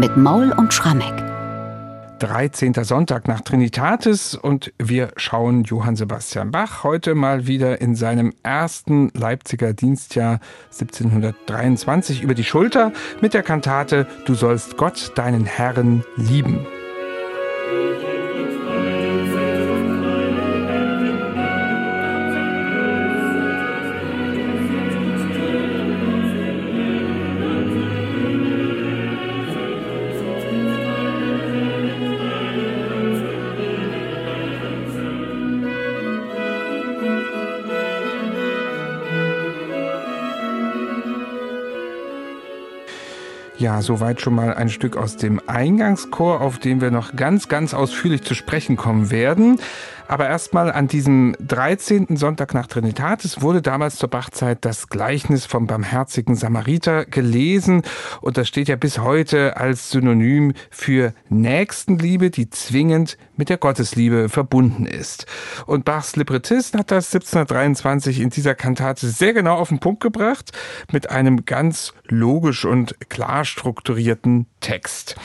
mit Maul und Schrammeck. 13. Sonntag nach Trinitatis und wir schauen Johann Sebastian Bach heute mal wieder in seinem ersten Leipziger Dienstjahr 1723 über die Schulter mit der Kantate Du sollst Gott, deinen Herrn, lieben. Ja, soweit schon mal ein Stück aus dem Eingangschor, auf dem wir noch ganz, ganz ausführlich zu sprechen kommen werden. Aber erstmal an diesem 13. Sonntag nach Trinitatis wurde damals zur Bachzeit das Gleichnis vom barmherzigen Samariter gelesen. Und das steht ja bis heute als Synonym für Nächstenliebe, die zwingend mit der Gottesliebe verbunden ist. Und Bachs Librettist hat das 1723 in dieser Kantate sehr genau auf den Punkt gebracht, mit einem ganz logisch und klar strukturierten Text.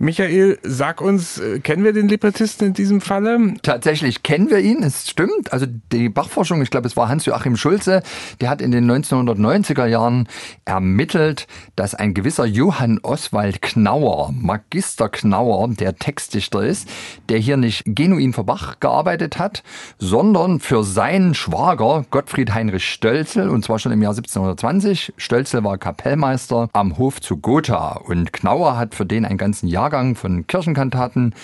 Michael, sag uns, äh, kennen wir den Librettisten in diesem Falle? Tatsächlich kennen wir ihn, es stimmt. Also die Bachforschung, ich glaube, es war Hans-Joachim Schulze, der hat in den 1990er Jahren ermittelt, dass ein gewisser Johann Oswald Knauer, Magister Knauer, der Textdichter ist, der hier nicht genuin für Bach gearbeitet hat, sondern für seinen Schwager Gottfried Heinrich Stölzel, und zwar schon im Jahr 1720. Stölzel war Kapellmeister am Hof zu Gotha und Knauer hat für den einen ganzen Jahr Jahrgang von Kirchenkantaten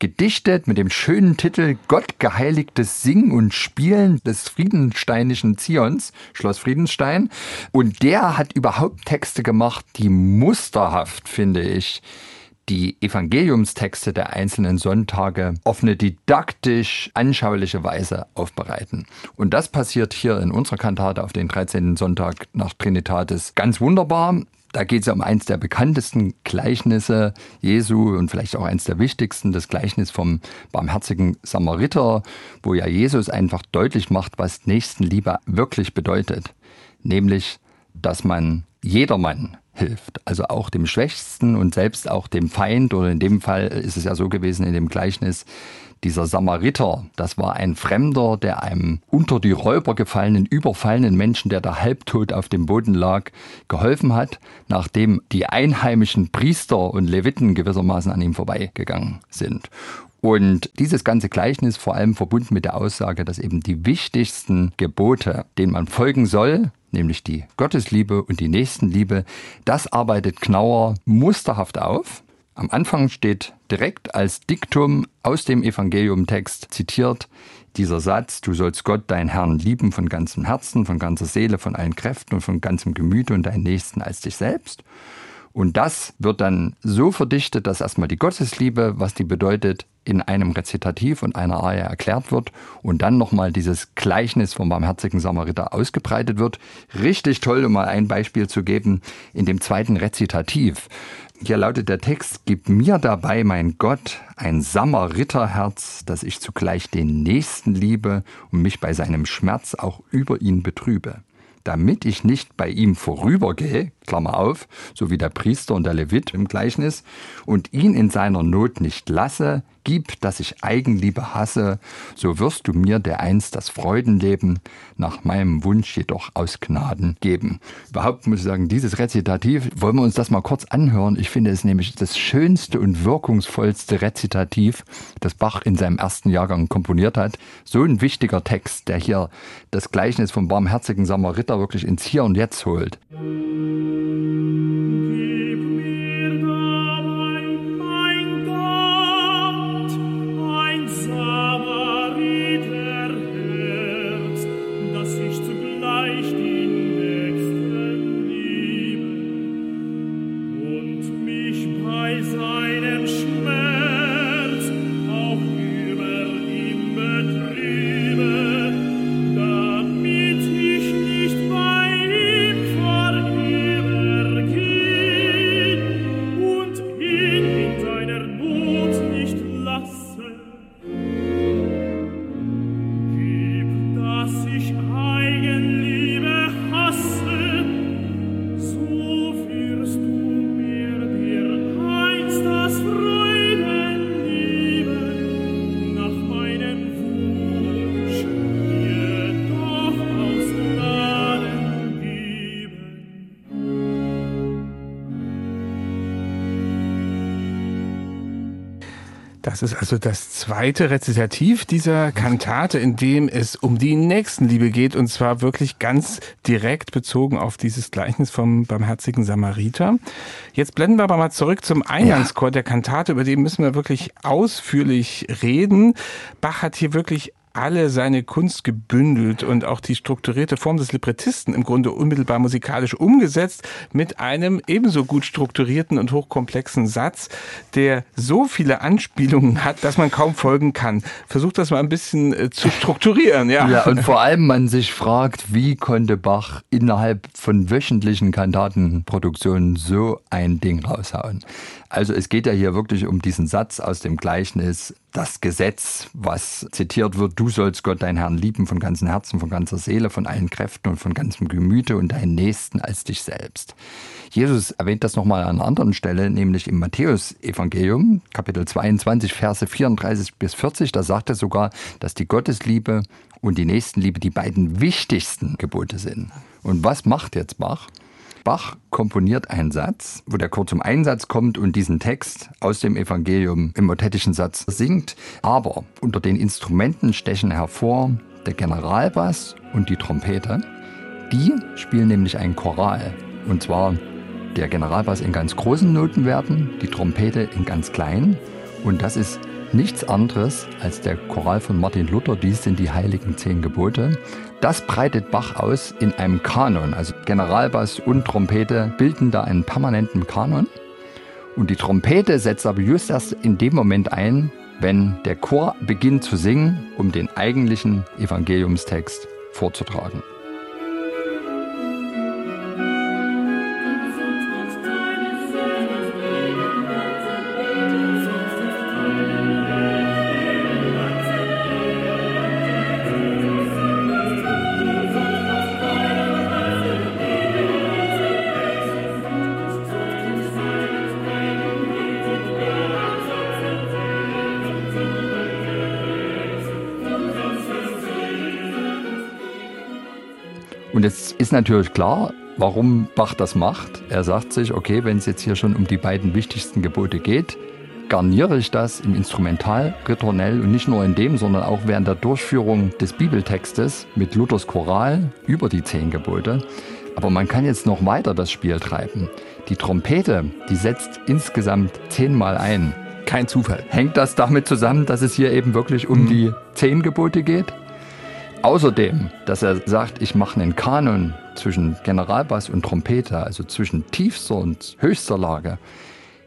gedichtet mit dem schönen Titel Gott geheiligtes Singen und Spielen des Friedensteinischen Zions, Schloss Friedenstein. Und der hat überhaupt Texte gemacht, die musterhaft, finde ich, die Evangeliumstexte der einzelnen Sonntage auf eine didaktisch anschauliche Weise aufbereiten. Und das passiert hier in unserer Kantate auf den 13. Sonntag nach Trinitatis ganz wunderbar. Da geht es um eins der bekanntesten Gleichnisse Jesu und vielleicht auch eins der wichtigsten, das Gleichnis vom barmherzigen Samariter, wo ja Jesus einfach deutlich macht, was Nächstenliebe wirklich bedeutet. Nämlich, dass man jedermann hilft, also auch dem Schwächsten und selbst auch dem Feind, oder in dem Fall ist es ja so gewesen in dem Gleichnis, dieser Samariter, das war ein Fremder, der einem unter die Räuber gefallenen, überfallenen Menschen, der da halbtot auf dem Boden lag, geholfen hat, nachdem die einheimischen Priester und Leviten gewissermaßen an ihm vorbeigegangen sind. Und dieses ganze Gleichnis vor allem verbunden mit der Aussage, dass eben die wichtigsten Gebote, denen man folgen soll, nämlich die Gottesliebe und die Nächstenliebe, das arbeitet Knauer musterhaft auf. Am Anfang steht direkt als Diktum aus dem Evangeliumtext zitiert dieser Satz, du sollst Gott, deinen Herrn, lieben von ganzem Herzen, von ganzer Seele, von allen Kräften und von ganzem Gemüte und deinen Nächsten als dich selbst. Und das wird dann so verdichtet, dass erstmal die Gottesliebe, was die bedeutet, in einem Rezitativ und einer Arie erklärt wird und dann nochmal dieses Gleichnis vom barmherzigen Samariter ausgebreitet wird. Richtig toll, um mal ein Beispiel zu geben, in dem zweiten Rezitativ. Hier lautet der Text, Gib mir dabei, mein Gott, ein Samariterherz, dass ich zugleich den Nächsten liebe und mich bei seinem Schmerz auch über ihn betrübe damit ich nicht bei ihm vorübergehe, Klammer auf, so wie der Priester und der Levit im Gleichnis, und ihn in seiner Not nicht lasse, gib, dass ich Eigenliebe hasse, so wirst du mir der einst das Freudenleben nach meinem Wunsch jedoch aus Gnaden geben. Überhaupt muss ich sagen, dieses Rezitativ, wollen wir uns das mal kurz anhören. Ich finde es nämlich das schönste und wirkungsvollste Rezitativ, das Bach in seinem ersten Jahrgang komponiert hat. So ein wichtiger Text, der hier das Gleichnis vom barmherzigen Samariter wirklich ins Hier und Jetzt holt. Das ist also das zweite Rezitativ dieser Kantate, in dem es um die Nächstenliebe geht und zwar wirklich ganz direkt bezogen auf dieses Gleichnis vom barmherzigen Samariter. Jetzt blenden wir aber mal zurück zum Eingangschor der Kantate, über den müssen wir wirklich ausführlich reden. Bach hat hier wirklich alle seine Kunst gebündelt und auch die strukturierte Form des Librettisten im Grunde unmittelbar musikalisch umgesetzt mit einem ebenso gut strukturierten und hochkomplexen Satz, der so viele Anspielungen hat, dass man kaum folgen kann. Versucht das mal ein bisschen äh, zu strukturieren, ja. Ja, und vor allem man sich fragt, wie konnte Bach innerhalb von wöchentlichen Kantatenproduktionen so ein Ding raushauen? Also es geht ja hier wirklich um diesen Satz aus dem Gleichnis, das Gesetz, was zitiert wird, du sollst Gott, deinen Herrn, lieben von ganzem Herzen, von ganzer Seele, von allen Kräften und von ganzem Gemüte und deinen Nächsten als dich selbst. Jesus erwähnt das nochmal an einer anderen Stelle, nämlich im Matthäus-Evangelium, Kapitel 22, Verse 34 bis 40. Da sagt er sogar, dass die Gottesliebe und die Nächstenliebe die beiden wichtigsten Gebote sind. Und was macht jetzt Bach? Bach komponiert einen Satz, wo der Chor zum Einsatz kommt und diesen Text aus dem Evangelium im motettischen Satz singt. Aber unter den Instrumenten stechen hervor der Generalbass und die Trompete. Die spielen nämlich ein Choral. Und zwar der Generalbass in ganz großen Notenwerten, die Trompete in ganz kleinen. Und das ist nichts anderes als der Choral von Martin Luther, dies sind die heiligen zehn Gebote. Das breitet Bach aus in einem Kanon, also Generalbass und Trompete bilden da einen permanenten Kanon. Und die Trompete setzt aber just erst in dem Moment ein, wenn der Chor beginnt zu singen, um den eigentlichen Evangeliumstext vorzutragen. Und jetzt ist natürlich klar, warum Bach das macht. Er sagt sich, okay, wenn es jetzt hier schon um die beiden wichtigsten Gebote geht, garniere ich das im Instrumental, Ritornell und nicht nur in dem, sondern auch während der Durchführung des Bibeltextes mit Luthers Choral über die zehn Gebote. Aber man kann jetzt noch weiter das Spiel treiben. Die Trompete, die setzt insgesamt zehnmal ein. Kein Zufall. Hängt das damit zusammen, dass es hier eben wirklich um mhm. die zehn Gebote geht? Außerdem, dass er sagt, ich mache einen Kanon zwischen Generalbass und Trompete, also zwischen tiefster und höchster Lage,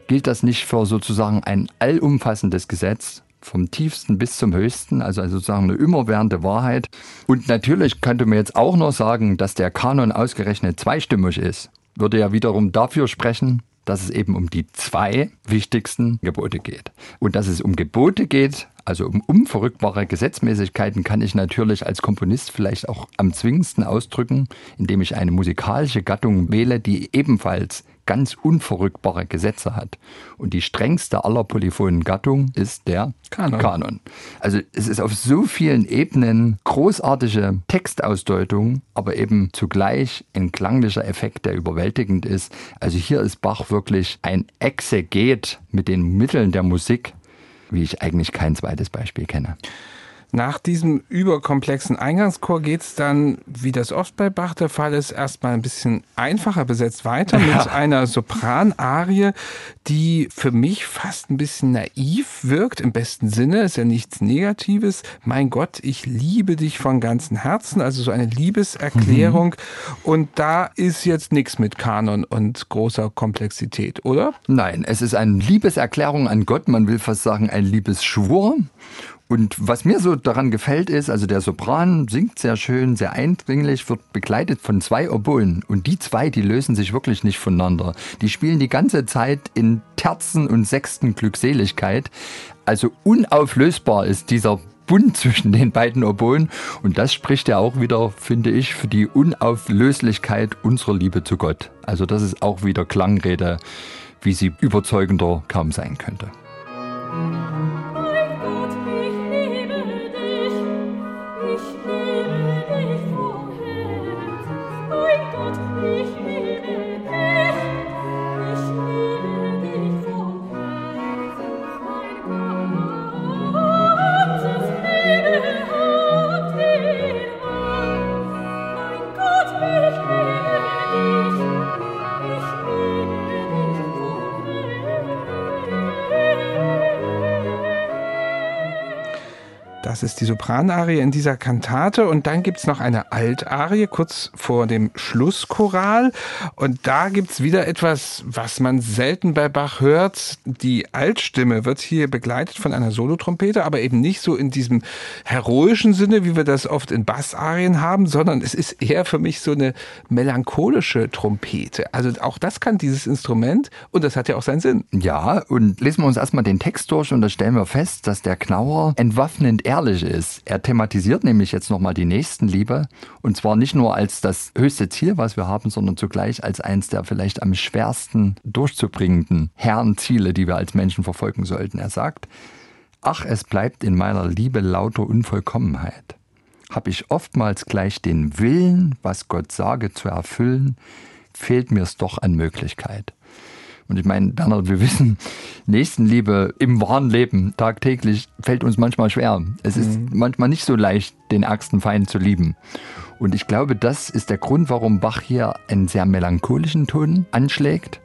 gilt das nicht für sozusagen ein allumfassendes Gesetz, vom tiefsten bis zum höchsten, also sozusagen eine immerwährende Wahrheit. Und natürlich könnte man jetzt auch noch sagen, dass der Kanon ausgerechnet zweistimmig ist. Würde ja wiederum dafür sprechen, dass es eben um die zwei wichtigsten Gebote geht. Und dass es um Gebote geht, also um unverrückbare Gesetzmäßigkeiten kann ich natürlich als Komponist vielleicht auch am zwingendsten ausdrücken, indem ich eine musikalische Gattung wähle, die ebenfalls ganz unverrückbare Gesetze hat. Und die strengste aller polyphonen Gattungen ist der Kanon. Kanon. Also es ist auf so vielen Ebenen großartige Textausdeutung, aber eben zugleich ein klanglicher Effekt, der überwältigend ist. Also hier ist Bach wirklich ein Exeget mit den Mitteln der Musik, wie ich eigentlich kein zweites Beispiel kenne. Nach diesem überkomplexen Eingangschor geht es dann, wie das oft bei Bach der Fall ist, erstmal ein bisschen einfacher besetzt weiter ja. mit einer Sopranarie, die für mich fast ein bisschen naiv wirkt, im besten Sinne, ist ja nichts Negatives. Mein Gott, ich liebe dich von ganzem Herzen, also so eine Liebeserklärung. Mhm. Und da ist jetzt nichts mit Kanon und großer Komplexität, oder? Nein, es ist eine Liebeserklärung an Gott, man will fast sagen ein Liebesschwur. Und was mir so daran gefällt ist, also der Sopran singt sehr schön, sehr eindringlich, wird begleitet von zwei Oboen. Und die zwei, die lösen sich wirklich nicht voneinander. Die spielen die ganze Zeit in Terzen und Sechsten Glückseligkeit. Also unauflösbar ist dieser Bund zwischen den beiden Oboen. Und das spricht ja auch wieder, finde ich, für die Unauflöslichkeit unserer Liebe zu Gott. Also das ist auch wieder Klangrede, wie sie überzeugender kaum sein könnte. Thank you. Ist die Sopranarie in dieser Kantate. Und dann gibt es noch eine Altarie kurz vor dem Schlusschoral. Und da gibt es wieder etwas, was man selten bei Bach hört. Die Altstimme wird hier begleitet von einer Solotrompete, aber eben nicht so in diesem heroischen Sinne, wie wir das oft in Bassarien haben, sondern es ist eher für mich so eine melancholische Trompete. Also auch das kann dieses Instrument und das hat ja auch seinen Sinn. Ja, und lesen wir uns erstmal den Text durch und da stellen wir fest, dass der Knauer entwaffnend ehrlich ist. Er thematisiert nämlich jetzt nochmal die Nächstenliebe und zwar nicht nur als das höchste Ziel, was wir haben, sondern zugleich als eins der vielleicht am schwersten durchzubringenden Herrenziele, die wir als Menschen verfolgen sollten. Er sagt, ach, es bleibt in meiner Liebe lauter Unvollkommenheit. Hab ich oftmals gleich den Willen, was Gott sage, zu erfüllen, fehlt mir's doch an Möglichkeit. Und ich meine, Bernhard, wir wissen, Nächstenliebe im wahren Leben tagtäglich fällt uns manchmal schwer. Es ist mhm. manchmal nicht so leicht, den ärgsten Feind zu lieben. Und ich glaube, das ist der Grund, warum Bach hier einen sehr melancholischen Ton anschlägt.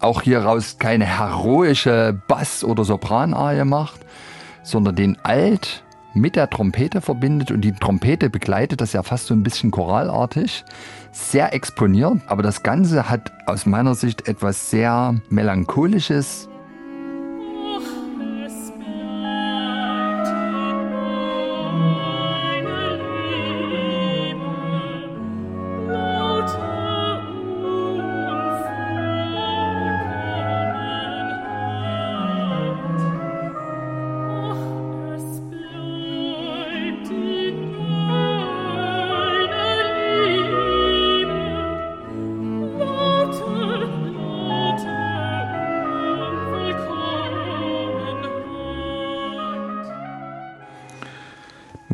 Auch hieraus keine heroische Bass- oder Sopranarie macht, sondern den Alt mit der Trompete verbindet und die Trompete begleitet das ja fast so ein bisschen choralartig, sehr exponiert, aber das Ganze hat aus meiner Sicht etwas sehr melancholisches,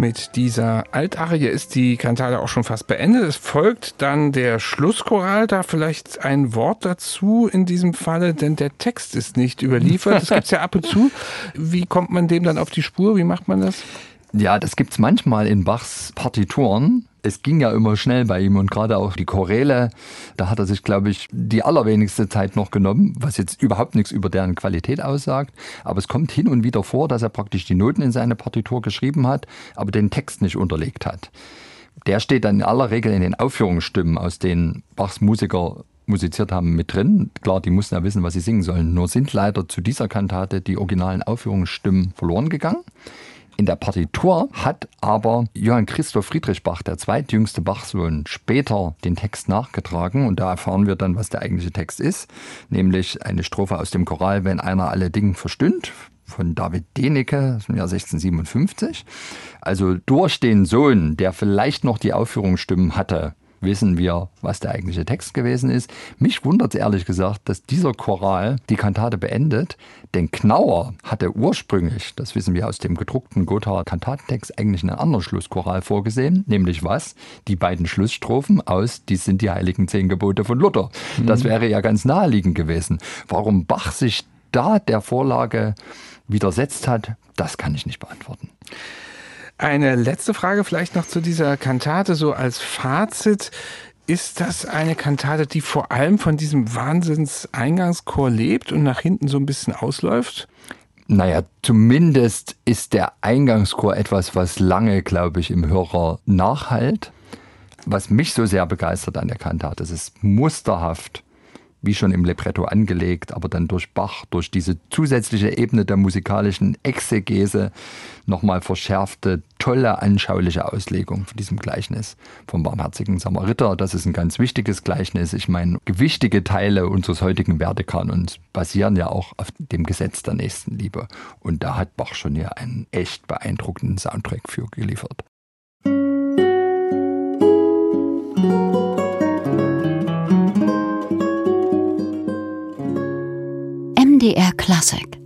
Mit dieser Altarie ist die Kantate auch schon fast beendet. Es folgt dann der Schlusschoral. Da vielleicht ein Wort dazu in diesem Falle, denn der Text ist nicht überliefert. Das gibt es ja ab und zu. Wie kommt man dem dann auf die Spur? Wie macht man das? Ja, das gibt's manchmal in Bachs Partituren. Es ging ja immer schnell bei ihm und gerade auch die Choräle, da hat er sich, glaube ich, die allerwenigste Zeit noch genommen, was jetzt überhaupt nichts über deren Qualität aussagt. Aber es kommt hin und wieder vor, dass er praktisch die Noten in seine Partitur geschrieben hat, aber den Text nicht unterlegt hat. Der steht dann in aller Regel in den Aufführungsstimmen, aus denen Bachs Musiker musiziert haben, mit drin. Klar, die mussten ja wissen, was sie singen sollen. Nur sind leider zu dieser Kantate die originalen Aufführungsstimmen verloren gegangen. In der Partitur hat aber Johann Christoph Friedrich Bach, der zweitjüngste Bachsohn, später den Text nachgetragen und da erfahren wir dann, was der eigentliche Text ist, nämlich eine Strophe aus dem Choral Wenn einer alle Dinge verstünd von David Denecke aus dem Jahr 1657. Also durch den Sohn, der vielleicht noch die Aufführungsstimmen hatte, wissen wir, was der eigentliche Text gewesen ist. Mich wundert es ehrlich gesagt, dass dieser Choral die Kantate beendet, denn Knauer hatte ursprünglich, das wissen wir aus dem gedruckten Gothaer Kantatentext, eigentlich einen anderen Schlusschoral vorgesehen, nämlich was? Die beiden Schlussstrophen aus Die sind die heiligen zehn Gebote von Luther. Mhm. Das wäre ja ganz naheliegend gewesen. Warum Bach sich da der Vorlage widersetzt hat, das kann ich nicht beantworten. Eine letzte Frage vielleicht noch zu dieser Kantate, so als Fazit. Ist das eine Kantate, die vor allem von diesem Wahnsinns-Eingangschor lebt und nach hinten so ein bisschen ausläuft? Naja, zumindest ist der Eingangschor etwas, was lange, glaube ich, im Hörer nachhalt. Was mich so sehr begeistert an der Kantate, es ist musterhaft wie schon im Libretto angelegt, aber dann durch Bach, durch diese zusätzliche Ebene der musikalischen Exegese nochmal verschärfte, tolle, anschauliche Auslegung von diesem Gleichnis vom barmherzigen Samariter. Das ist ein ganz wichtiges Gleichnis. Ich meine, gewichtige Teile unseres heutigen Wertekanons basieren ja auch auf dem Gesetz der Nächstenliebe. Und da hat Bach schon hier einen echt beeindruckenden Soundtrack für geliefert. MDR Classic